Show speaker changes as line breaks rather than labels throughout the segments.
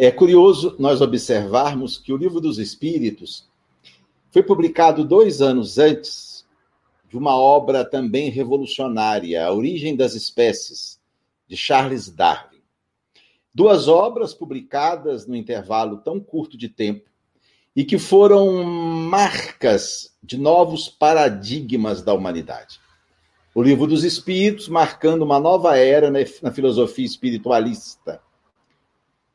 É curioso nós observarmos que o Livro dos Espíritos foi publicado dois anos antes de uma obra também revolucionária, A Origem das Espécies, de Charles Darwin. Duas obras publicadas no intervalo tão curto de tempo e que foram marcas de novos paradigmas da humanidade. O Livro dos Espíritos, marcando uma nova era na filosofia espiritualista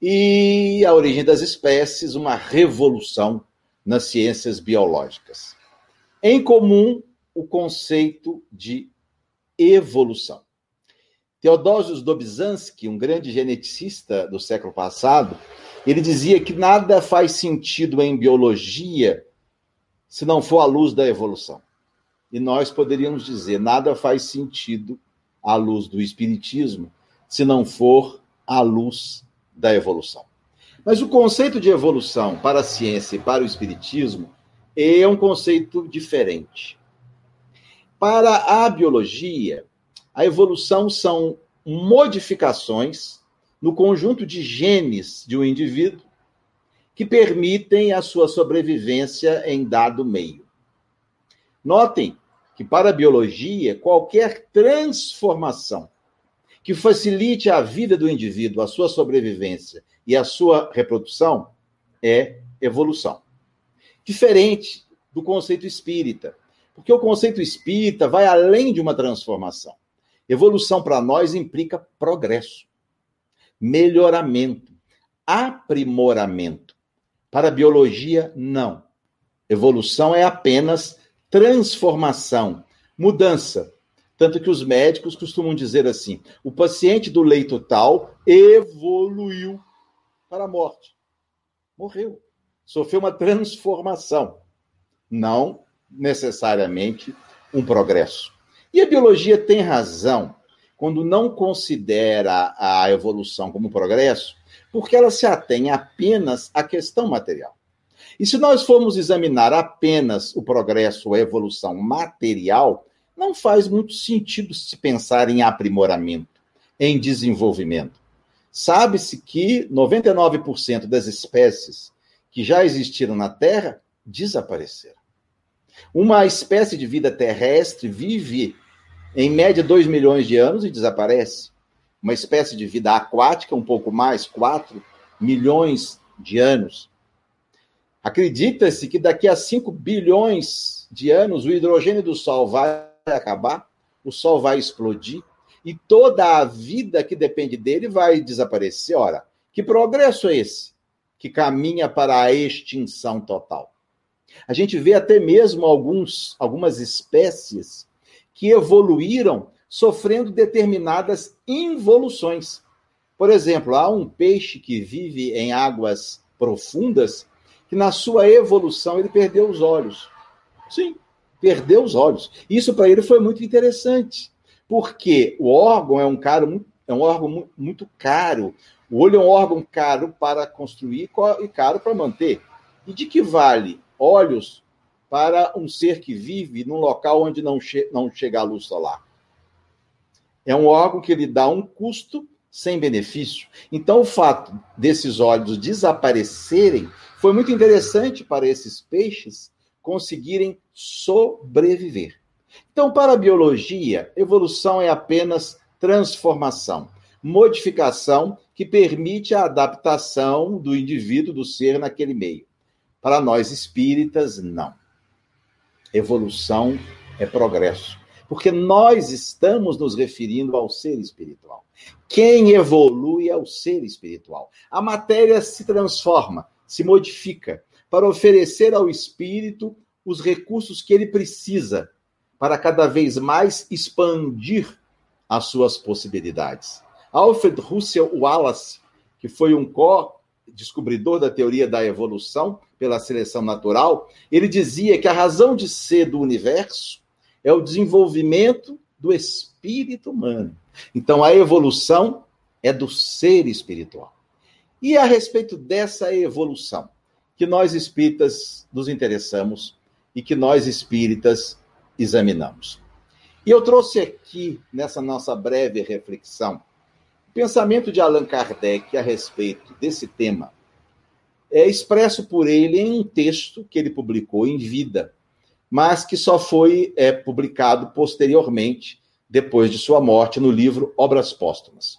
e a origem das espécies, uma revolução nas ciências biológicas. Em comum, o conceito de evolução. Teodosius Dobzhansky, um grande geneticista do século passado, ele dizia que nada faz sentido em biologia se não for à luz da evolução. E nós poderíamos dizer, nada faz sentido à luz do espiritismo se não for à luz da evolução. Mas o conceito de evolução para a ciência e para o espiritismo é um conceito diferente. Para a biologia, a evolução são modificações no conjunto de genes de um indivíduo que permitem a sua sobrevivência em dado meio. Notem que, para a biologia, qualquer transformação que facilite a vida do indivíduo, a sua sobrevivência e a sua reprodução é evolução. Diferente do conceito espírita, porque o conceito espírita vai além de uma transformação. Evolução para nós implica progresso, melhoramento, aprimoramento. Para a biologia, não. Evolução é apenas transformação, mudança, tanto que os médicos costumam dizer assim: o paciente do leito tal evoluiu para a morte. Morreu. Sofreu uma transformação. Não necessariamente um progresso. E a biologia tem razão quando não considera a evolução como progresso, porque ela se atém apenas à questão material. E se nós formos examinar apenas o progresso, a evolução material, não faz muito sentido se pensar em aprimoramento, em desenvolvimento. Sabe-se que 99% das espécies que já existiram na Terra desapareceram. Uma espécie de vida terrestre vive em média 2 milhões de anos e desaparece. Uma espécie de vida aquática, um pouco mais, 4 milhões de anos. Acredita-se que daqui a 5 bilhões de anos o hidrogênio do Sol vai acabar, o Sol vai explodir e toda a vida que depende dele vai desaparecer. Ora, que progresso é esse que caminha para a extinção total? A gente vê até mesmo alguns, algumas espécies que evoluíram sofrendo determinadas involuções. Por exemplo, há um peixe que vive em águas profundas que na sua evolução ele perdeu os olhos. Sim, perdeu os olhos. Isso para ele foi muito interessante, porque o órgão é um, caro, é um órgão muito caro. O olho é um órgão caro para construir e caro para manter. E de que vale olhos para um ser que vive num local onde não, che não chega a luz solar? É um órgão que lhe dá um custo sem benefício. Então, o fato desses olhos desaparecerem foi muito interessante para esses peixes conseguirem sobreviver. Então, para a biologia, evolução é apenas transformação, modificação que permite a adaptação do indivíduo, do ser naquele meio. Para nós espíritas, não. Evolução é progresso, porque nós estamos nos referindo ao ser espiritual. Quem evolui é o ser espiritual. A matéria se transforma, se modifica, para oferecer ao espírito os recursos que ele precisa para cada vez mais expandir as suas possibilidades. Alfred Russel Wallace, que foi um co-descobridor da teoria da evolução pela seleção natural, ele dizia que a razão de ser do universo é o desenvolvimento do espírito humano. Então a evolução é do ser espiritual. E a respeito dessa evolução, que nós espíritas nos interessamos e que nós espíritas examinamos. E eu trouxe aqui, nessa nossa breve reflexão, O pensamento de Allan Kardec a respeito desse tema é expresso por ele em um texto que ele publicou em vida, mas que só foi é, publicado posteriormente, depois de sua morte, no livro Obras Póstumas.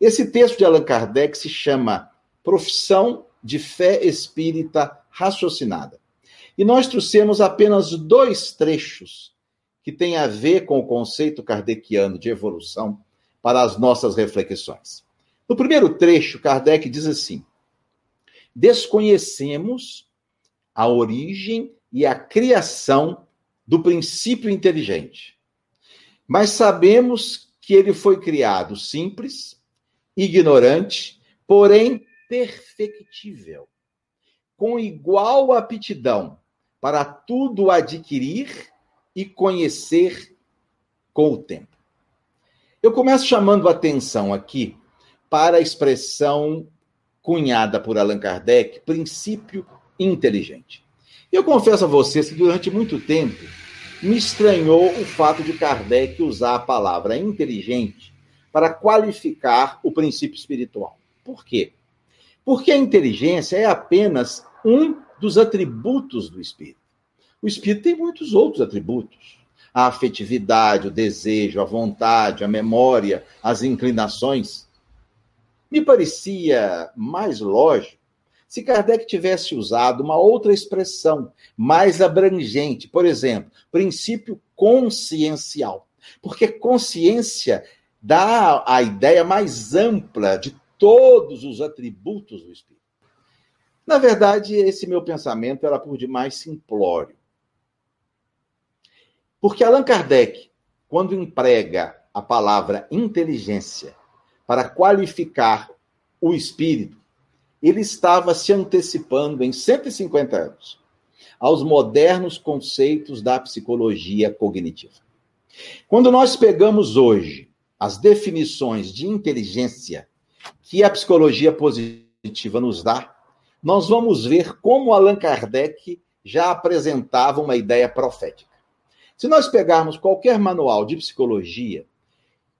Esse texto de Allan Kardec se chama Profissão de Fé Espírita Raciocinada. E nós trouxemos apenas dois trechos que têm a ver com o conceito kardeciano de evolução para as nossas reflexões. No primeiro trecho, Kardec diz assim: Desconhecemos a origem e a criação do princípio inteligente, mas sabemos que ele foi criado simples, ignorante, porém perfectível, com igual aptidão para tudo adquirir e conhecer com o tempo. Eu começo chamando atenção aqui para a expressão cunhada por Allan Kardec, princípio inteligente. Eu confesso a vocês que durante muito tempo me estranhou o fato de Kardec usar a palavra inteligente para qualificar o princípio espiritual. Por quê? Porque a inteligência é apenas um dos atributos do espírito. O espírito tem muitos outros atributos a afetividade, o desejo, a vontade, a memória, as inclinações. Me parecia mais lógico se Kardec tivesse usado uma outra expressão mais abrangente, por exemplo, princípio consciencial. Porque consciência dá a ideia mais ampla de todos os atributos do espírito. Na verdade, esse meu pensamento era por demais simplório. Porque Allan Kardec, quando emprega a palavra inteligência para qualificar o espírito, ele estava se antecipando em 150 anos aos modernos conceitos da psicologia cognitiva. Quando nós pegamos hoje as definições de inteligência que a psicologia positiva nos dá, nós vamos ver como Allan Kardec já apresentava uma ideia profética. Se nós pegarmos qualquer manual de psicologia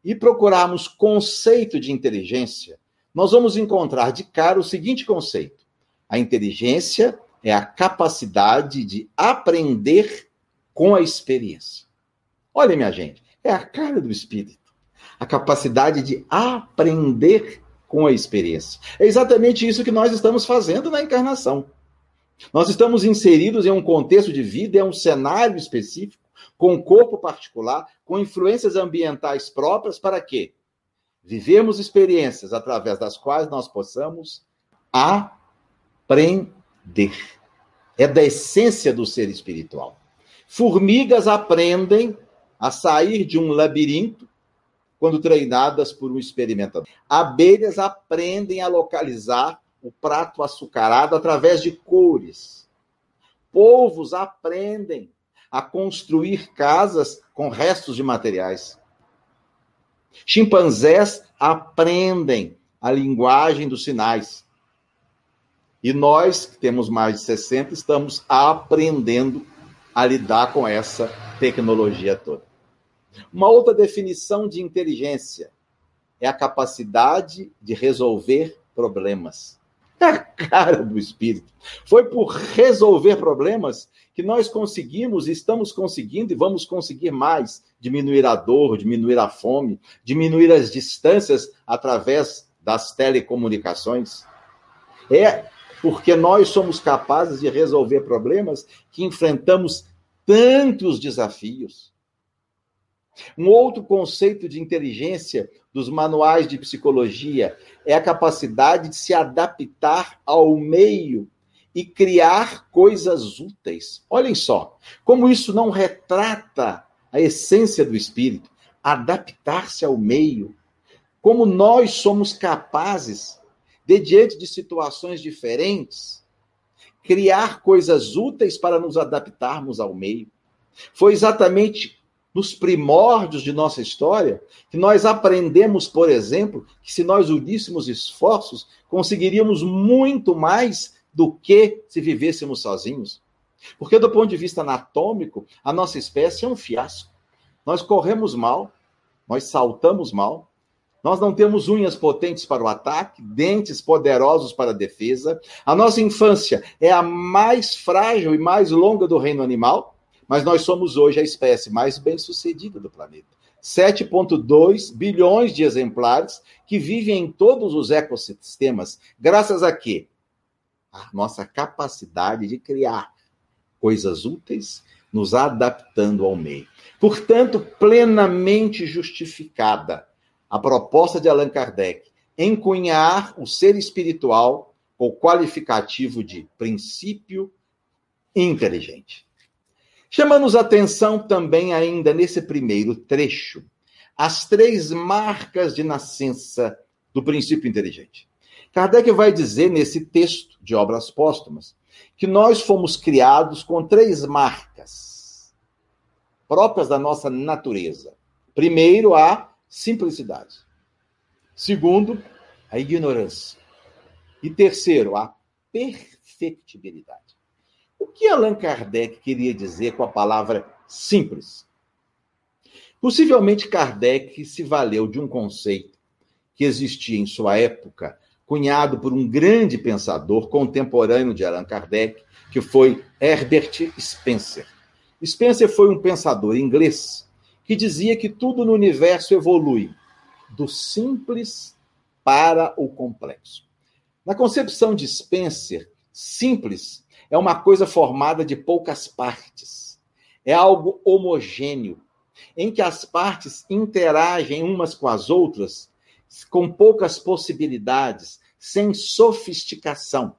e procurarmos conceito de inteligência, nós vamos encontrar de cara o seguinte conceito: a inteligência é a capacidade de aprender com a experiência. Olha, minha gente, é a cara do espírito. A capacidade de aprender com a experiência. É exatamente isso que nós estamos fazendo na encarnação. Nós estamos inseridos em um contexto de vida, é um cenário específico, com um corpo particular, com influências ambientais próprias, para quê? Vivemos experiências através das quais nós possamos aprender. É da essência do ser espiritual. Formigas aprendem a sair de um labirinto quando treinadas por um experimentador. Abelhas aprendem a localizar o prato açucarado através de cores. Povos aprendem a construir casas com restos de materiais. Chimpanzés aprendem a linguagem dos sinais. E nós, que temos mais de 60, estamos aprendendo a lidar com essa tecnologia toda. Uma outra definição de inteligência é a capacidade de resolver problemas. É a cara do espírito. Foi por resolver problemas que nós conseguimos, estamos conseguindo e vamos conseguir mais diminuir a dor, diminuir a fome, diminuir as distâncias através das telecomunicações. É porque nós somos capazes de resolver problemas que enfrentamos tantos desafios. Um outro conceito de inteligência dos manuais de psicologia é a capacidade de se adaptar ao meio e criar coisas úteis. Olhem só, como isso não retrata a essência do espírito, adaptar-se ao meio. Como nós somos capazes de, diante de situações diferentes, criar coisas úteis para nos adaptarmos ao meio. Foi exatamente nos primórdios de nossa história, que nós aprendemos, por exemplo, que se nós uníssemos esforços, conseguiríamos muito mais do que se vivêssemos sozinhos. Porque, do ponto de vista anatômico, a nossa espécie é um fiasco. Nós corremos mal, nós saltamos mal, Nós não temos unhas potentes para o ataque, dentes poderosos para a defesa. A nossa infância é a mais frágil e mais longa do reino animal, mas nós somos hoje a espécie mais bem-sucedida do planeta. 7,2 bilhões de exemplares que vivem em todos os ecossistemas, graças a quê? A nossa capacidade de criar coisas úteis, nos adaptando ao meio. Portanto, plenamente justificada a proposta de Allan Kardec em cunhar o ser espiritual com o qualificativo de princípio inteligente. Chama-nos atenção também, ainda nesse primeiro trecho, as três marcas de nascença do princípio inteligente. Kardec vai dizer nesse texto de Obras Póstumas que nós fomos criados com três marcas próprias da nossa natureza. Primeiro, a simplicidade. Segundo, a ignorância. E terceiro, a perfectibilidade. Que Allan Kardec queria dizer com a palavra simples? Possivelmente Kardec se valeu de um conceito que existia em sua época, cunhado por um grande pensador contemporâneo de Allan Kardec, que foi Herbert Spencer. Spencer foi um pensador inglês que dizia que tudo no universo evolui do simples para o complexo. Na concepção de Spencer, simples é uma coisa formada de poucas partes. É algo homogêneo, em que as partes interagem umas com as outras com poucas possibilidades, sem sofisticação.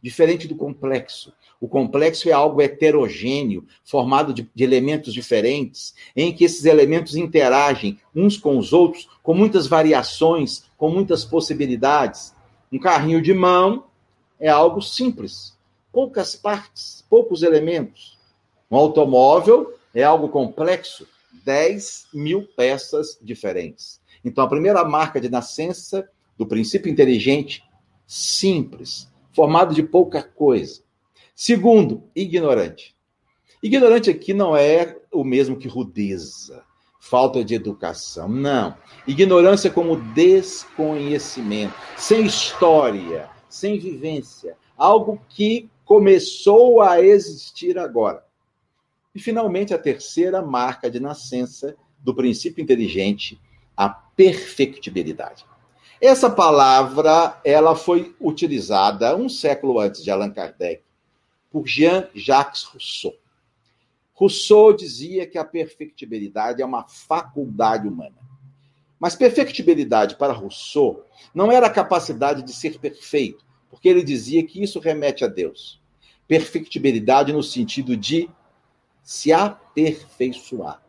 Diferente do complexo, o complexo é algo heterogêneo, formado de, de, elementos diferentes, em que esses elementos interagem uns com os outros, com muitas variações, com muitas possibilidades. Um carrinho de mão é algo simples, poucas partes, poucos elementos. Um automóvel é algo complexo, 10 mil peças diferentes. Então, a primeira marca de nascença do princípio inteligente, simples, formado de pouca coisa. Segundo, ignorante. Ignorante aqui não é o mesmo que rudeza, falta de educação. Não. Ignorância como desconhecimento, sem história, sem vivência. Algo que começou a existir agora. E, finalmente, a terceira marca de nascença do princípio inteligente, a perfectibilidade. Essa palavra ela foi utilizada um século antes de Allan Kardec por Jean-Jacques Rousseau. Rousseau dizia que a perfectibilidade é uma faculdade humana. Mas perfectibilidade para Rousseau não era a capacidade de ser perfeito, porque ele dizia que isso remete a Deus. Perfectibilidade no sentido de se aperfeiçoar,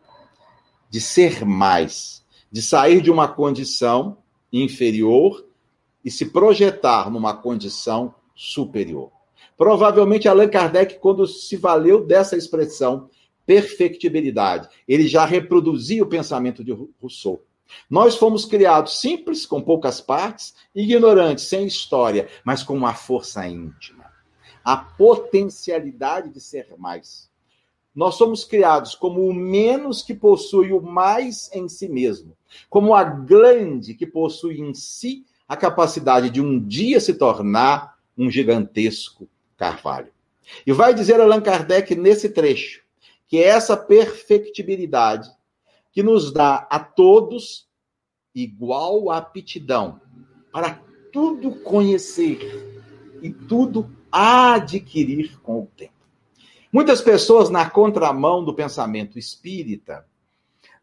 de ser mais, de sair de uma condição inferior e se projetar numa condição superior. Provavelmente Allan Kardec, quando se valeu dessa expressão, perfectibilidade, ele já reproduzia o pensamento de Rousseau. Nós fomos criados simples, com poucas partes, ignorantes, sem história, mas com uma força íntima. A potencialidade de ser mais. Nós somos criados como o menos que possui o mais em si mesmo, como a grande que possui em si a capacidade de um dia se tornar um gigantesco Carvalho. E vai dizer Allan Kardec nesse trecho que é essa perfectibilidade que nos dá a todos igual aptidão para tudo conhecer e tudo adquirir com o tempo. Muitas pessoas, na contramão do pensamento espírita,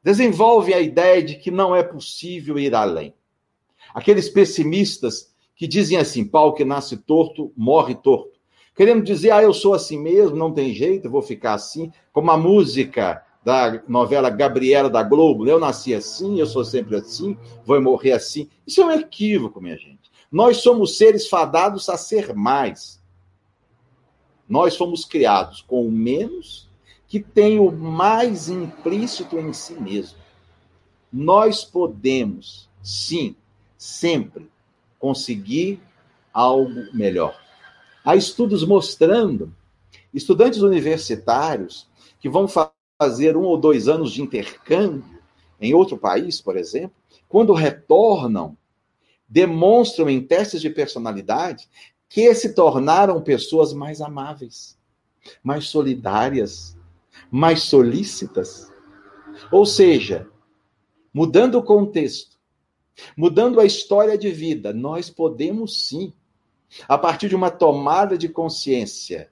desenvolvem a ideia de que não é possível ir além. Aqueles pessimistas que dizem assim: pau que nasce torto, morre torto querendo dizer, ah, eu sou assim mesmo, não tem jeito, vou ficar assim, como a música da novela Gabriela da Globo, eu nasci assim, eu sou sempre assim, vou morrer assim. Isso é um equívoco, minha gente. Nós somos seres fadados a ser mais. Nós fomos criados com o menos que tem o mais implícito em si mesmo. Nós podemos, sim, sempre conseguir algo melhor. Há estudos mostrando estudantes universitários que vão fazer um ou dois anos de intercâmbio em outro país, por exemplo, quando retornam, demonstram em testes de personalidade que se tornaram pessoas mais amáveis, mais solidárias, mais solícitas. Ou seja, mudando o contexto, mudando a história de vida, nós podemos sim, a partir de uma tomada de consciência,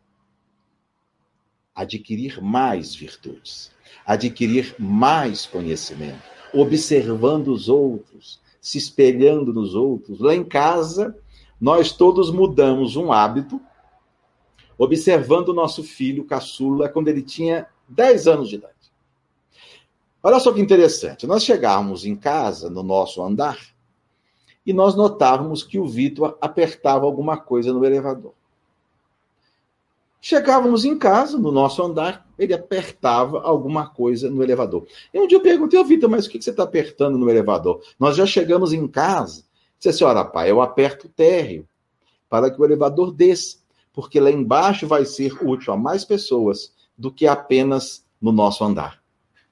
adquirir mais virtudes, adquirir mais conhecimento, observando os outros, se espelhando nos outros. Lá em casa, nós todos mudamos um hábito, observando o nosso filho caçula quando ele tinha 10 anos de idade. Olha só que interessante. Nós chegávamos em casa, no nosso andar, e nós notávamos que o Vitor apertava alguma coisa no elevador. Chegávamos em casa, no nosso andar, ele apertava alguma coisa no elevador. E um dia eu perguntei ao Vitor, mas o que você está apertando no elevador? Nós já chegamos em casa. Disse assim, olha, pai, eu aperto o térreo para que o elevador desça, porque lá embaixo vai ser útil a mais pessoas do que apenas no nosso andar.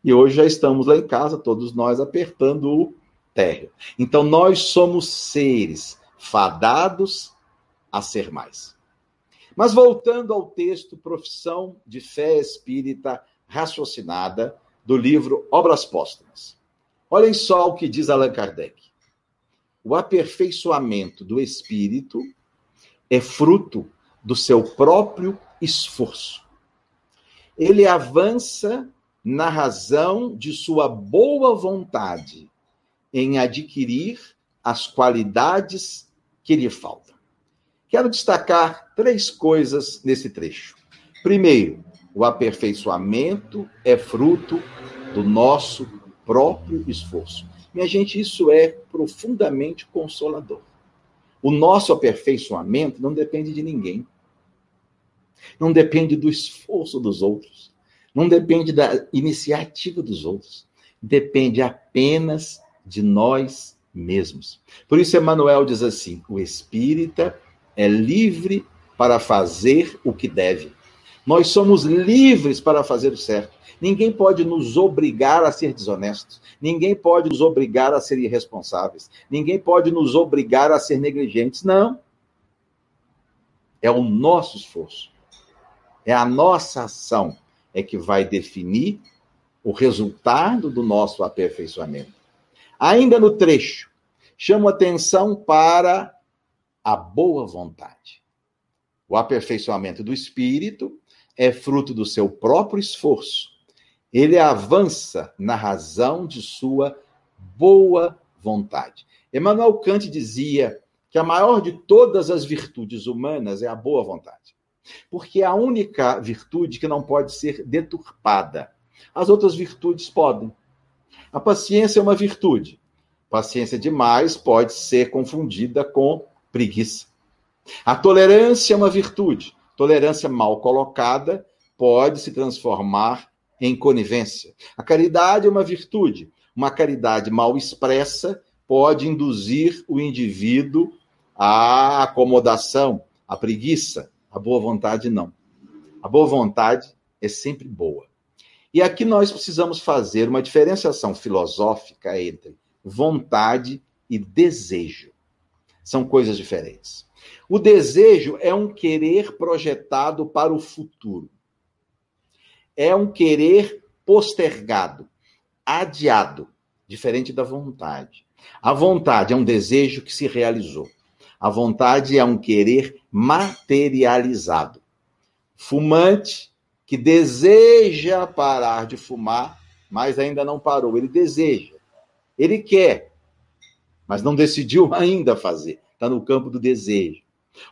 E hoje já estamos lá em casa, todos nós apertando o térreo. Então nós somos seres fadados a ser mais. Mas voltando ao texto Profissão de Fé Espírita Raciocinada, do livro Obras Póstumas. Olhem só o que diz Allan Kardec. O aperfeiçoamento do espírito é fruto do seu próprio esforço. Ele avança na razão de sua boa vontade em adquirir as qualidades que lhe faltam. Quero destacar três coisas nesse trecho. Primeiro, o aperfeiçoamento é fruto do nosso próprio esforço. Minha gente, isso é profundamente consolador. O nosso aperfeiçoamento não depende de ninguém. Não depende do esforço dos outros. Não depende da iniciativa dos outros. Depende apenas de nós mesmos. Por isso, Emmanuel diz assim: o espírita é livre para fazer o que deve. Nós somos livres para fazer o certo. Ninguém pode nos obrigar a ser desonestos. Ninguém pode nos obrigar a ser irresponsáveis. Ninguém pode nos obrigar a ser negligentes. Não. É o nosso esforço. É a nossa ação é que vai definir o resultado do nosso aperfeiçoamento. Ainda no trecho, chamo atenção para a boa vontade. O aperfeiçoamento do espírito é fruto do seu próprio esforço. Ele avança na razão de sua boa vontade. Emmanuel Kant dizia que a maior de todas as virtudes humanas é a boa vontade. Porque é a única virtude que não pode ser deturpada. As outras virtudes podem. A paciência é uma virtude. Paciência demais pode ser confundida com preguiça. A tolerância é uma virtude. Tolerância mal colocada pode se transformar em conivência. A caridade é uma virtude. Uma caridade mal expressa pode induzir o indivíduo à acomodação, à preguiça. A boa vontade não. A boa vontade é sempre boa. E aqui nós precisamos fazer uma diferenciação filosófica entre vontade e desejo. São coisas diferentes. O desejo é um querer projetado para o futuro. É um querer postergado, adiado, diferente da vontade. A vontade é um desejo que se realizou. A vontade é um querer materializado. Fumante que deseja parar de fumar, mas ainda não parou. Ele deseja. Ele quer, mas não decidiu ainda fazer. Está no campo do desejo.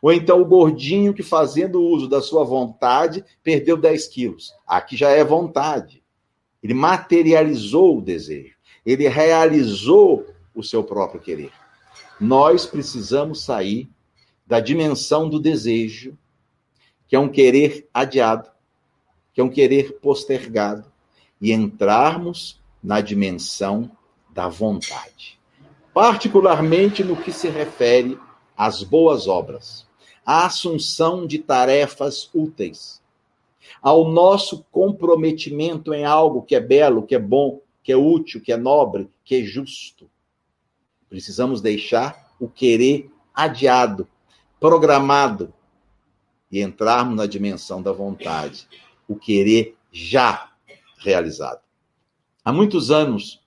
Ou então o gordinho que, fazendo uso da sua vontade, perdeu 10 quilos. Aqui já é vontade. Ele materializou o desejo. Ele realizou o seu próprio querer. Nós precisamos sair da dimensão do desejo, que é um querer adiado, que é um querer postergado, e entrarmos na dimensão da vontade particularmente no que se refere às boas obras, à assunção de tarefas úteis, ao nosso comprometimento em algo que é belo, que é bom, que é útil, que é nobre, que é justo. Precisamos deixar o querer adiado, programado, e entrarmos na dimensão da vontade, o querer já realizado. Há muitos anos,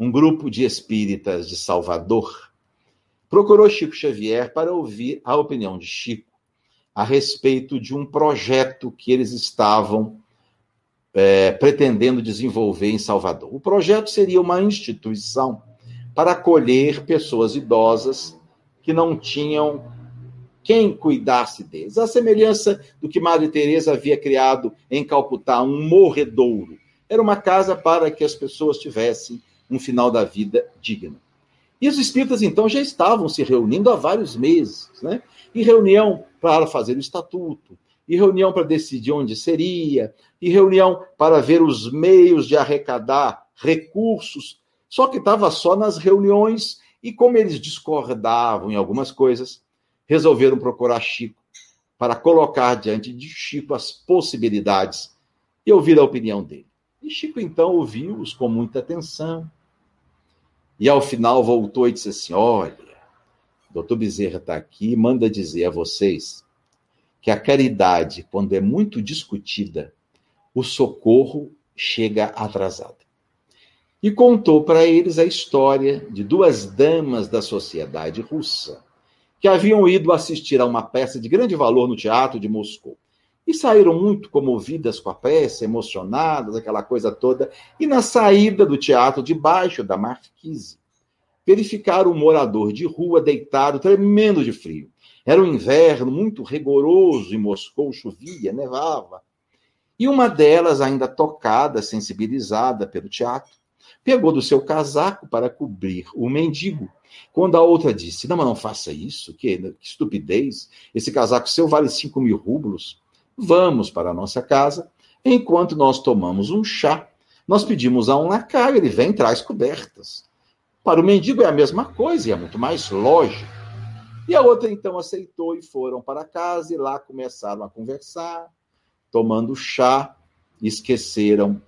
um grupo de espíritas de Salvador procurou Chico Xavier para ouvir a opinião de Chico a respeito de um projeto que eles estavam é, pretendendo desenvolver em Salvador. O projeto seria uma instituição para acolher pessoas idosas que não tinham quem cuidasse deles. A semelhança do que Madre Teresa havia criado em Calcutá, um morredouro. Era uma casa para que as pessoas tivessem um final da vida digno. E os espíritas, então, já estavam se reunindo há vários meses, né? E reunião para fazer o estatuto, e reunião para decidir onde seria, e reunião para ver os meios de arrecadar recursos. Só que estava só nas reuniões, e como eles discordavam em algumas coisas, resolveram procurar Chico para colocar diante de Chico as possibilidades e ouvir a opinião dele. E Chico então ouviu-os com muita atenção. E ao final voltou e disse assim: Olha, doutor Bezerra está aqui, manda dizer a vocês que a caridade, quando é muito discutida, o socorro chega atrasado. E contou para eles a história de duas damas da sociedade russa que haviam ido assistir a uma peça de grande valor no teatro de Moscou. E saíram muito comovidas com a peça, emocionadas, aquela coisa toda. E na saída do teatro, debaixo da marquise, verificaram um morador de rua deitado, tremendo de frio. Era um inverno muito rigoroso em Moscou, chovia, nevava. E uma delas, ainda tocada, sensibilizada pelo teatro, pegou do seu casaco para cobrir o mendigo. Quando a outra disse: Não, mas não faça isso, que, que estupidez, esse casaco seu vale cinco mil rublos. Vamos para a nossa casa, enquanto nós tomamos um chá, nós pedimos a um lacaio, ele vem e traz cobertas. Para o mendigo é a mesma coisa e é muito mais lógico. E a outra então aceitou e foram para casa e lá começaram a conversar, tomando chá, esqueceram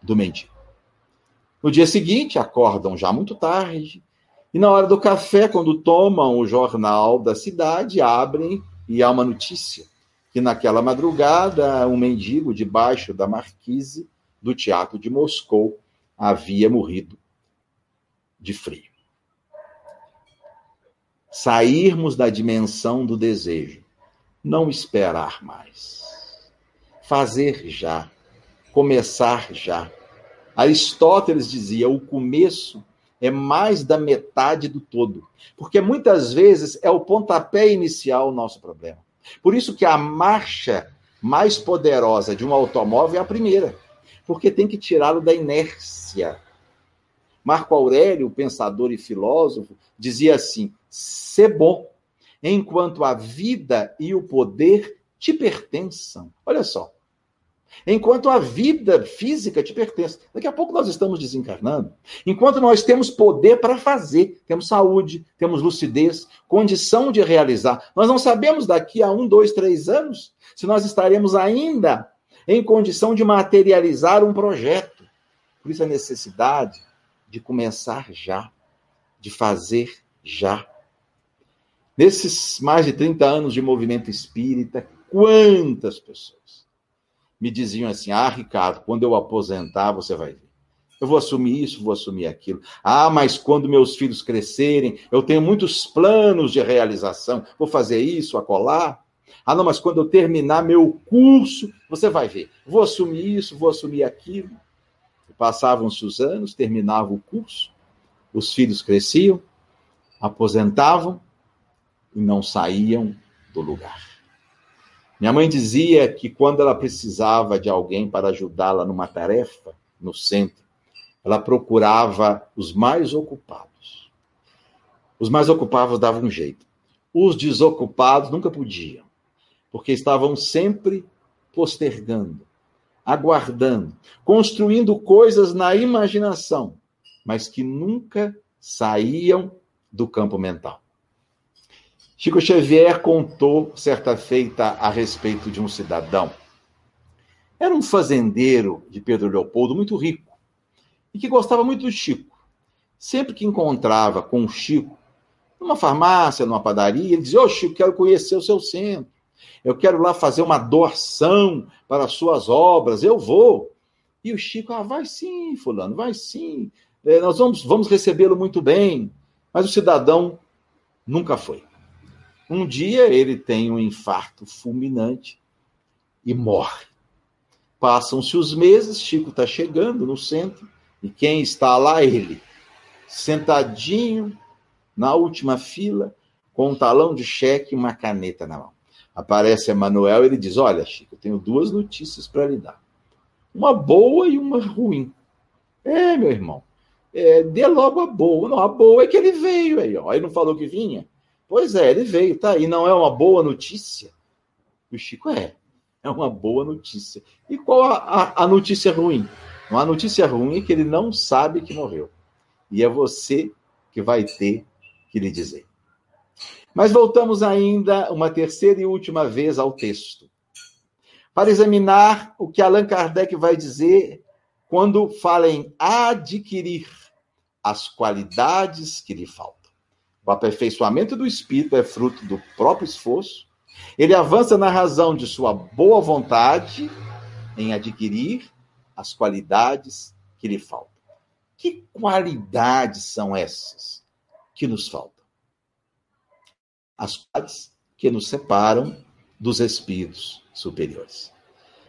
do mendigo. No dia seguinte, acordam já muito tarde, e na hora do café, quando tomam o jornal da cidade, abrem e há uma notícia que naquela madrugada um mendigo debaixo da marquise do teatro de Moscou havia morrido de frio. Sairmos da dimensão do desejo, não esperar mais. Fazer já, começar já Aristóteles dizia: o começo é mais da metade do todo, porque muitas vezes é o pontapé inicial o nosso problema. Por isso que a marcha mais poderosa de um automóvel é a primeira, porque tem que tirá-lo da inércia. Marco Aurélio, pensador e filósofo, dizia assim: ser bom, enquanto a vida e o poder te pertençam. Olha só, Enquanto a vida física te pertence. Daqui a pouco nós estamos desencarnando. Enquanto nós temos poder para fazer, temos saúde, temos lucidez, condição de realizar. Nós não sabemos daqui a um, dois, três anos se nós estaremos ainda em condição de materializar um projeto. Por isso a necessidade de começar já, de fazer já. Nesses mais de 30 anos de movimento espírita, quantas pessoas me diziam assim: Ah, Ricardo, quando eu aposentar, você vai ver. Eu vou assumir isso, vou assumir aquilo. Ah, mas quando meus filhos crescerem, eu tenho muitos planos de realização. Vou fazer isso, acolá. Ah, não, mas quando eu terminar meu curso, você vai ver. Vou assumir isso, vou assumir aquilo. Passavam-se os anos, terminava o curso, os filhos cresciam, aposentavam e não saíam do lugar. Minha mãe dizia que quando ela precisava de alguém para ajudá-la numa tarefa no centro, ela procurava os mais ocupados. Os mais ocupados davam um jeito. Os desocupados nunca podiam, porque estavam sempre postergando, aguardando, construindo coisas na imaginação, mas que nunca saíam do campo mental. Chico Xavier contou certa feita a respeito de um cidadão. Era um fazendeiro de Pedro Leopoldo muito rico. e que gostava muito do Chico. Sempre que encontrava com o Chico, numa farmácia, numa padaria, ele dizia: Ô oh, Chico, quero conhecer o seu centro. Eu quero lá fazer uma doação para as suas obras. Eu vou. E o Chico, ah, vai sim, fulano, vai sim. É, nós vamos, vamos recebê-lo muito bem. Mas o cidadão nunca foi. Um dia ele tem um infarto fulminante e morre. Passam-se os meses, Chico está chegando no centro, e quem está lá? Ele, sentadinho na última fila, com um talão de cheque e uma caneta na mão. Aparece Emanuel e ele diz: Olha, Chico, eu tenho duas notícias para lhe dar. Uma boa e uma ruim. É, meu irmão, é, dê logo a boa. Não, a boa é que ele veio aí, ó. Ele não falou que vinha? Pois é, ele veio, tá? E não é uma boa notícia? O Chico é. É uma boa notícia. E qual a, a, a notícia ruim? Uma notícia ruim é que ele não sabe que morreu. E é você que vai ter que lhe dizer. Mas voltamos ainda uma terceira e última vez ao texto, para examinar o que Allan Kardec vai dizer quando fala em adquirir as qualidades que lhe faltam. O aperfeiçoamento do espírito é fruto do próprio esforço. Ele avança na razão de sua boa vontade em adquirir as qualidades que lhe faltam. Que qualidades são essas que nos faltam? As qualidades que nos separam dos espíritos superiores.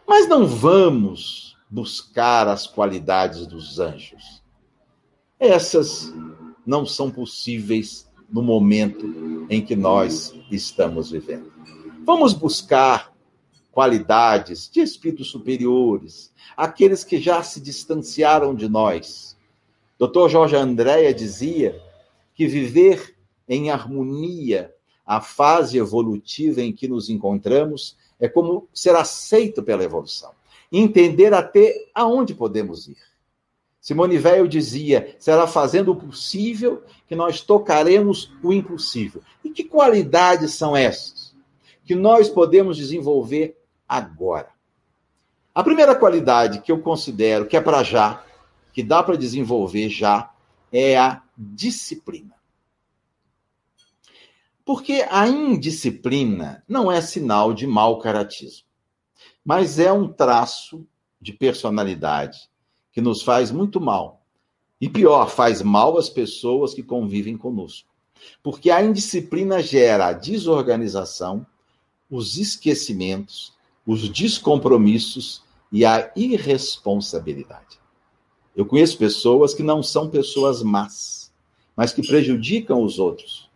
Mas não vamos buscar as qualidades dos anjos. Essas não são possíveis no momento em que nós estamos vivendo. Vamos buscar qualidades de espíritos superiores, aqueles que já se distanciaram de nós. Dr. Jorge Andréa dizia que viver em harmonia a fase evolutiva em que nos encontramos é como ser aceito pela evolução, entender até aonde podemos ir. Simone Weil dizia: será fazendo o possível que nós tocaremos o impossível. E que qualidades são essas que nós podemos desenvolver agora? A primeira qualidade que eu considero que é para já, que dá para desenvolver já, é a disciplina. Porque a indisciplina não é sinal de mau caratismo, mas é um traço de personalidade que nos faz muito mal. E pior, faz mal às pessoas que convivem conosco. Porque a indisciplina gera a desorganização, os esquecimentos, os descompromissos e a irresponsabilidade. Eu conheço pessoas que não são pessoas más, mas que prejudicam os outros,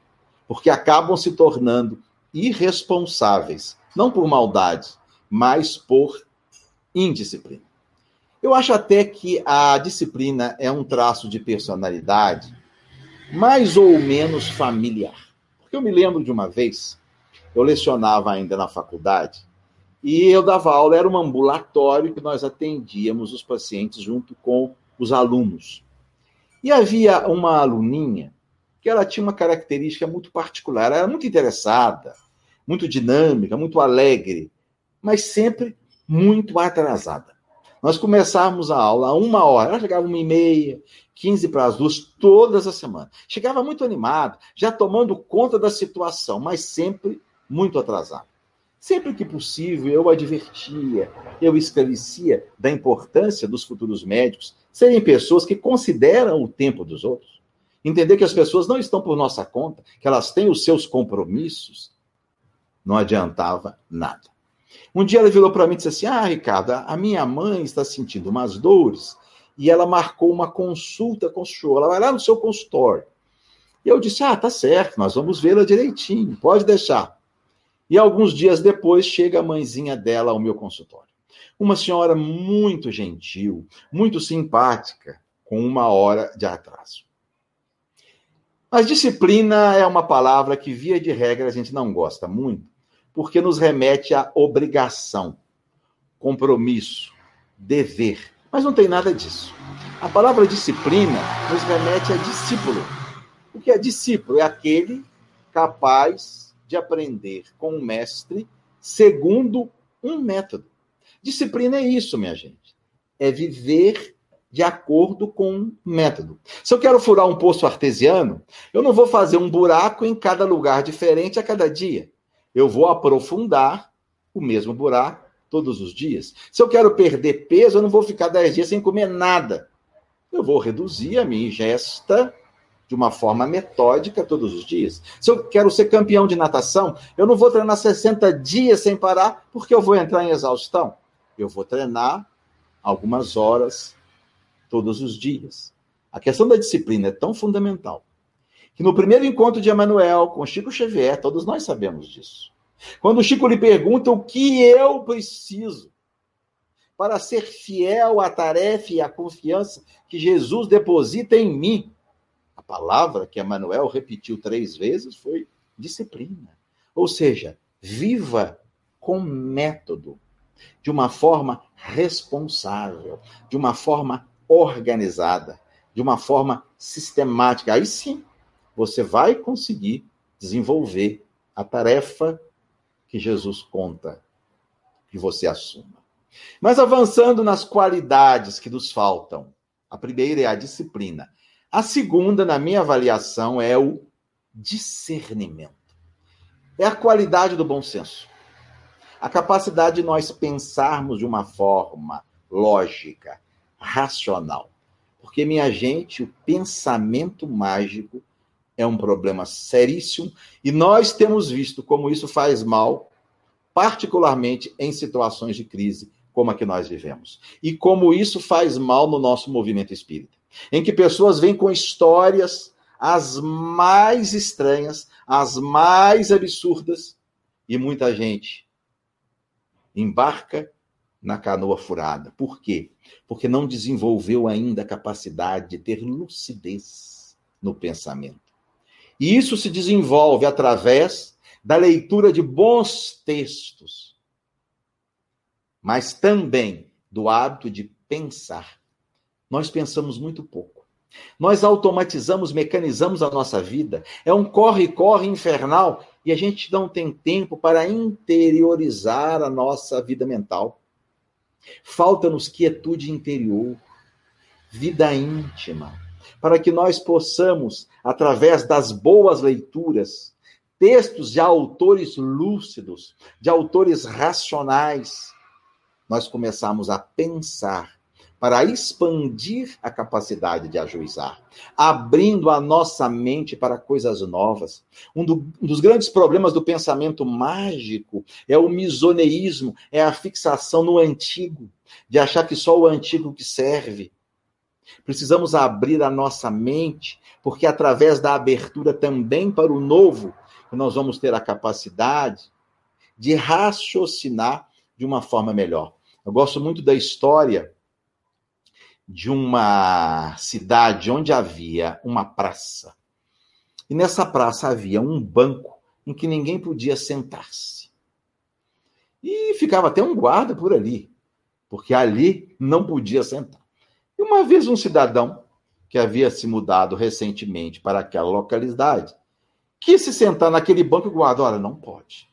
porque acabam se tornando irresponsáveis, não por maldade, mas por indisciplina. Eu acho até que a disciplina é um traço de personalidade mais ou menos familiar. Porque eu me lembro de uma vez, eu lecionava ainda na faculdade, e eu dava aula, era um ambulatório que nós atendíamos os pacientes junto com os alunos. E havia uma aluninha que ela tinha uma característica muito particular, ela era muito interessada, muito dinâmica, muito alegre, mas sempre muito atrasada. Nós começávamos a aula a uma hora, ela chegava uma e meia, quinze para as duas, todas as semanas. Chegava muito animado, já tomando conta da situação, mas sempre muito atrasado. Sempre que possível, eu advertia, eu esclarecia da importância dos futuros médicos serem pessoas que consideram o tempo dos outros. Entender que as pessoas não estão por nossa conta, que elas têm os seus compromissos. Não adiantava nada. Um dia ela virou para mim e disse assim: Ah, Ricardo, a minha mãe está sentindo umas dores e ela marcou uma consulta com o senhor. Ela vai lá no seu consultório. E eu disse: Ah, tá certo, nós vamos vê-la direitinho, pode deixar. E alguns dias depois chega a mãezinha dela ao meu consultório. Uma senhora muito gentil, muito simpática, com uma hora de atraso. Mas disciplina é uma palavra que, via de regra, a gente não gosta muito, porque nos remete à obrigação, compromisso, dever. Mas não tem nada disso. A palavra disciplina nos remete a discípulo. O que é discípulo? É aquele capaz de aprender com o mestre segundo um método. Disciplina é isso, minha gente. É viver de acordo com um método. Se eu quero furar um poço artesiano, eu não vou fazer um buraco em cada lugar diferente a cada dia. Eu vou aprofundar o mesmo buraco todos os dias. Se eu quero perder peso, eu não vou ficar 10 dias sem comer nada. Eu vou reduzir a minha ingesta de uma forma metódica todos os dias. Se eu quero ser campeão de natação, eu não vou treinar 60 dias sem parar, porque eu vou entrar em exaustão. Eu vou treinar algumas horas todos os dias. A questão da disciplina é tão fundamental que no primeiro encontro de Emanuel com Chico Xavier, todos nós sabemos disso. Quando o Chico lhe pergunta o que eu preciso para ser fiel à tarefa e à confiança que Jesus deposita em mim, a palavra que Emanuel repetiu três vezes foi disciplina. Ou seja, viva com método, de uma forma responsável, de uma forma organizada, de uma forma sistemática. Aí sim, você vai conseguir desenvolver a tarefa que Jesus conta que você assuma. Mas avançando nas qualidades que nos faltam, a primeira é a disciplina. A segunda, na minha avaliação, é o discernimento. É a qualidade do bom senso. A capacidade de nós pensarmos de uma forma lógica, racional. Porque, minha gente, o pensamento mágico é um problema seríssimo e nós temos visto como isso faz mal, particularmente em situações de crise como a que nós vivemos. E como isso faz mal no nosso movimento espírita, em que pessoas vêm com histórias as mais estranhas, as mais absurdas, e muita gente embarca na canoa furada. Por quê? Porque não desenvolveu ainda a capacidade de ter lucidez no pensamento. E isso se desenvolve através da leitura de bons textos, mas também do hábito de pensar. Nós pensamos muito pouco. Nós automatizamos, mecanizamos a nossa vida. É um corre-corre infernal e a gente não tem tempo para interiorizar a nossa vida mental. Falta-nos quietude interior, vida íntima, para que nós possamos, através das boas leituras, textos de autores lúcidos, de autores racionais, nós começarmos a pensar para expandir a capacidade de ajuizar, abrindo a nossa mente para coisas novas. Um, do, um, dos grandes problemas do pensamento mágico é o misoneísmo, é a fixação no antigo, de achar que só o antigo que serve. Precisamos abrir a nossa mente, porque através da abertura também para o novo, nós vamos ter a capacidade de raciocinar de uma forma melhor. Eu gosto muito da história de uma cidade onde havia uma praça. E nessa praça havia um banco em que ninguém podia sentar-se. E ficava até um guarda por ali, porque ali não podia sentar. Uma vez um cidadão que havia se mudado recentemente para aquela localidade quis se sentar naquele banco e guarda, olha, não pode.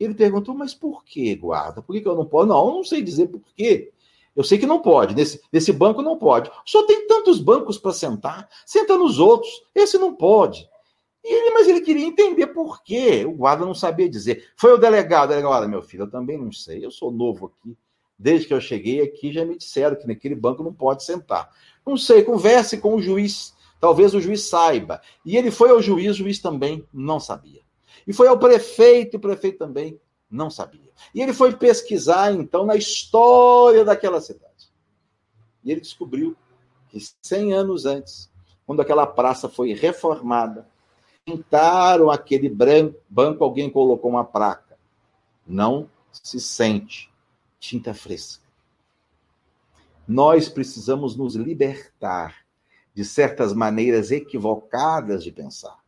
Ele perguntou, mas por que, guarda? Por que, que eu não posso? Não, eu não sei dizer por quê. Eu sei que não pode, nesse, nesse banco não pode. Só tem tantos bancos para sentar, senta nos outros, esse não pode. E ele, mas ele queria entender por quê. O guarda não sabia dizer. Foi o delegado, o delegado, olha, meu filho, eu também não sei, eu sou novo aqui. Desde que eu cheguei aqui, já me disseram que naquele banco não pode sentar. Não sei, converse com o juiz. Talvez o juiz saiba. E ele foi ao juiz, o juiz também não sabia. E foi ao prefeito, o prefeito também não sabia. E ele foi pesquisar, então, na história daquela cidade. E ele descobriu que 100 anos antes, quando aquela praça foi reformada, pintaram aquele banco, alguém colocou uma placa. Não se sente tinta fresca. Nós precisamos nos libertar de certas maneiras equivocadas de pensar,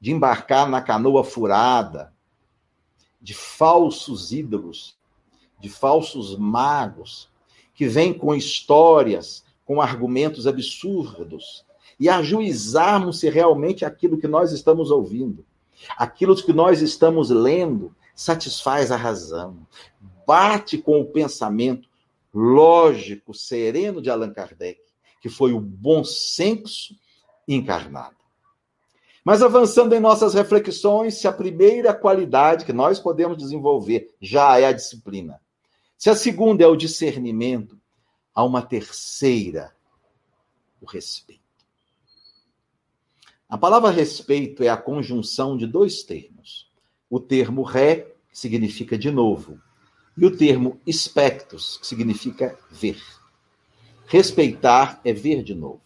de embarcar na canoa furada, de falsos ídolos, de falsos magos, que vêm com histórias, com argumentos absurdos, e ajuizarmos se realmente aquilo que nós estamos ouvindo, aquilo que nós estamos lendo, satisfaz a razão, bate com o pensamento lógico, sereno de Allan Kardec, que foi o bom senso encarnado. Mas avançando em nossas reflexões, se a primeira qualidade que nós podemos desenvolver já é a disciplina, se a segunda é o discernimento, há uma terceira, o respeito. A palavra respeito é a conjunção de dois termos. O termo ré, significa de novo, e o termo espectus, que significa ver. Respeitar é ver de novo,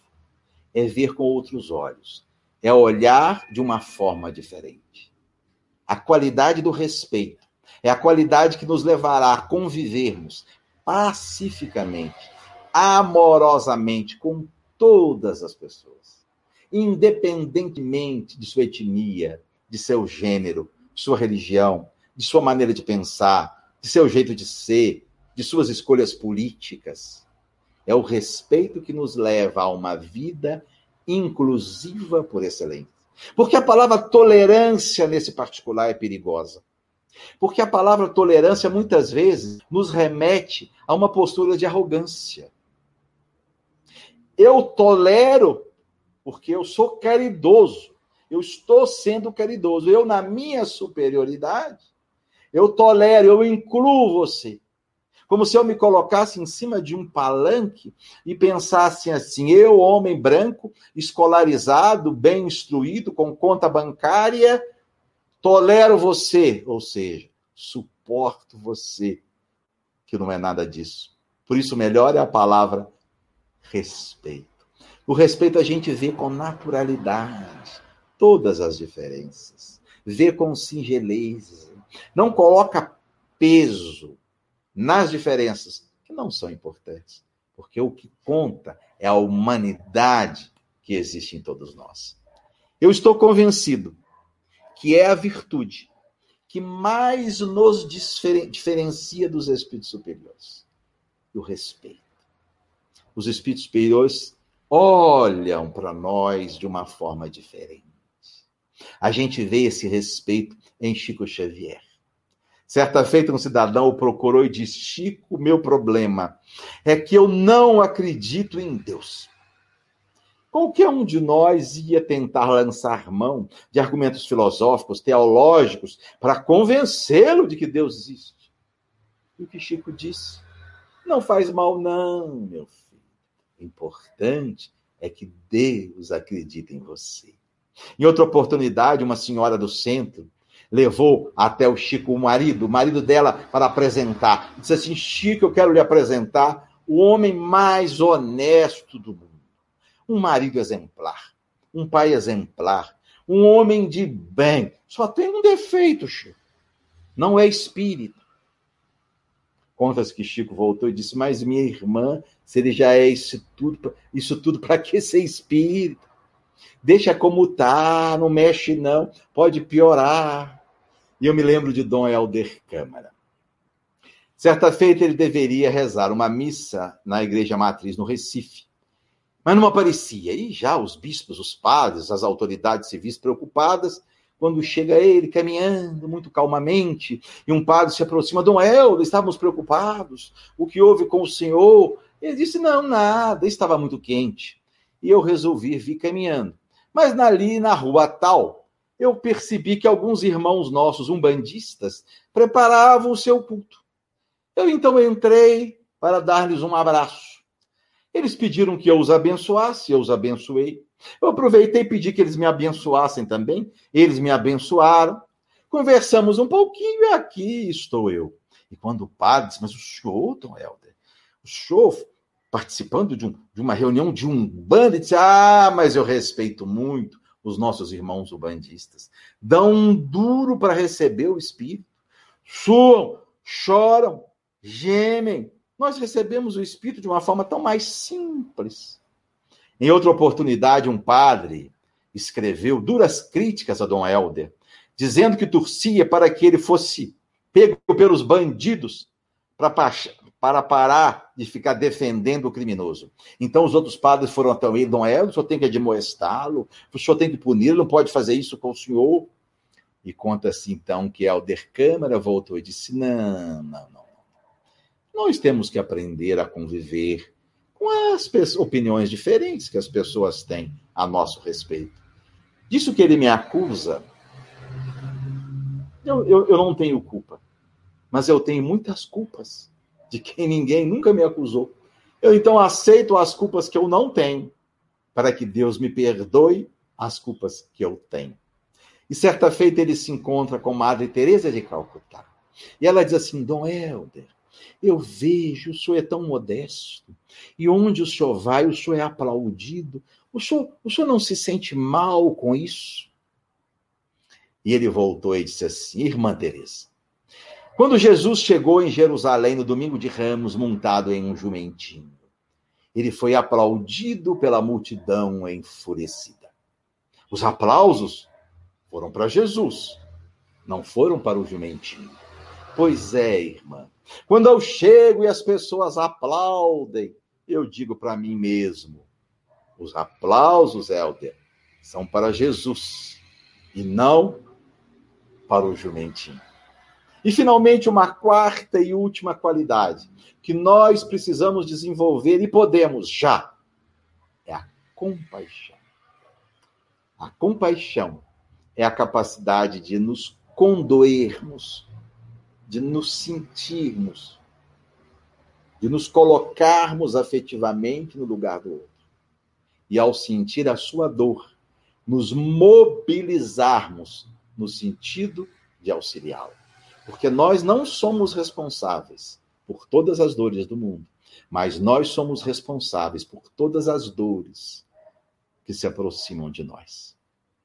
é ver com outros olhos, é olhar de uma forma diferente. A qualidade do respeito é a qualidade que nos levará a convivermos pacificamente, amorosamente com todas as pessoas, independentemente de sua etnia, de seu gênero, sua religião, de sua maneira de pensar, de seu jeito de ser, de suas escolhas políticas. É o respeito que nos leva a uma vida inclusiva por excelência. Porque a palavra tolerância nesse particular é perigosa. Porque a palavra tolerância muitas vezes nos remete a uma postura de arrogância. Eu tolero porque eu sou caridoso. Eu estou sendo caridoso. Eu, na minha superioridade, eu tolero, eu incluo você. Como se eu me colocasse em cima de um palanque e pensasse assim: eu, homem branco, escolarizado, bem instruído, com conta bancária, tolero você, ou seja, suporto você, que não é nada disso. Por isso, melhor é a palavra respeito. O respeito a gente vê com naturalidade todas as diferenças, vê com singeleza, não coloca peso nas diferenças que não são importantes, porque o que conta é a humanidade que existe em todos nós. Eu estou convencido que é a virtude que mais nos diferencia dos espíritos superiores o respeito. Os espíritos superiores olham para nós de uma forma diferente. A gente vê esse respeito em Chico Xavier. Certa feita, um cidadão o procurou e disse: Chico, meu problema é que eu não acredito em Deus. Qualquer um de nós ia tentar lançar mão de argumentos filosóficos, teológicos, para convencê-lo de que Deus existe. E o que Chico disse? Não faz mal, não, meu filho. O importante é que Deus acredite em você. Em outra oportunidade, uma senhora do centro levou até o Chico o marido, o marido dela, para apresentar. Disse assim: Chico, eu quero lhe apresentar o homem mais honesto do mundo. Um marido exemplar, um pai exemplar, um homem de bem. Só tem um defeito, Chico. Não é espírito. Conta-se que Chico voltou e disse: Mas minha irmã, se ele já é isso tudo, isso tudo para que ser espírito? Deixa como tá, não mexe não, pode piorar. E eu me lembro de Dom Helder Câmara. Certa feita ele deveria rezar uma missa na igreja matriz no Recife, mas não aparecia. E já os bispos, os padres, as autoridades civis preocupadas, quando chega ele caminhando muito calmamente, e um padre se aproxima, Dom Helder, estávamos preocupados, o que houve com o senhor? Ele disse, não, nada, estava muito quente. E eu resolvi vir caminhando. Mas ali na rua tal, eu percebi que alguns irmãos nossos, umbandistas, preparavam o seu culto. Eu então entrei para dar-lhes um abraço. Eles pediram que eu os abençoasse, eu os abençoei. Eu aproveitei e pedi que eles me abençoassem também. Eles me abençoaram. Conversamos um pouquinho e aqui estou eu. E quando o padre disse, mas o senhor, Tom Helder, o senhor participando de, um, de uma reunião de um bando, disse, ah, mas eu respeito muito os nossos irmãos ubandistas. Dão um duro para receber o Espírito. Suam, choram, gemem. Nós recebemos o Espírito de uma forma tão mais simples. Em outra oportunidade, um padre escreveu duras críticas a Dom Helder, dizendo que torcia para que ele fosse pego pelos bandidos para para parar de ficar defendendo o criminoso. Então os outros padres foram até ele, Dom Hélio, o senhor tem que admoestá-lo, o senhor tem que puni-lo, não pode fazer isso com o senhor. E conta-se então que Alder Câmara voltou e disse: não, não, não. Nós temos que aprender a conviver com as opiniões diferentes que as pessoas têm a nosso respeito. Disso que ele me acusa, eu, eu, eu não tenho culpa, mas eu tenho muitas culpas de quem ninguém nunca me acusou. Eu então aceito as culpas que eu não tenho, para que Deus me perdoe as culpas que eu tenho. E certa feita ele se encontra com Madre Teresa de Calcutá. E ela diz assim: Dom Helder, eu vejo, o senhor é tão modesto, e onde o senhor vai, o senhor é aplaudido. O senhor, o senhor não se sente mal com isso? E ele voltou e disse assim: Irmã Teresa, quando Jesus chegou em Jerusalém no domingo de Ramos, montado em um jumentinho, ele foi aplaudido pela multidão enfurecida. Os aplausos foram para Jesus, não foram para o jumentinho. Pois é, irmã. Quando eu chego e as pessoas aplaudem, eu digo para mim mesmo: os aplausos, Helder, são para Jesus e não para o jumentinho. E, finalmente, uma quarta e última qualidade que nós precisamos desenvolver e podemos já é a compaixão. A compaixão é a capacidade de nos condoermos de nos sentirmos, de nos colocarmos afetivamente no lugar do outro. E ao sentir a sua dor, nos mobilizarmos no sentido de auxiliá-lo. Porque nós não somos responsáveis por todas as dores do mundo, mas nós somos responsáveis por todas as dores que se aproximam de nós.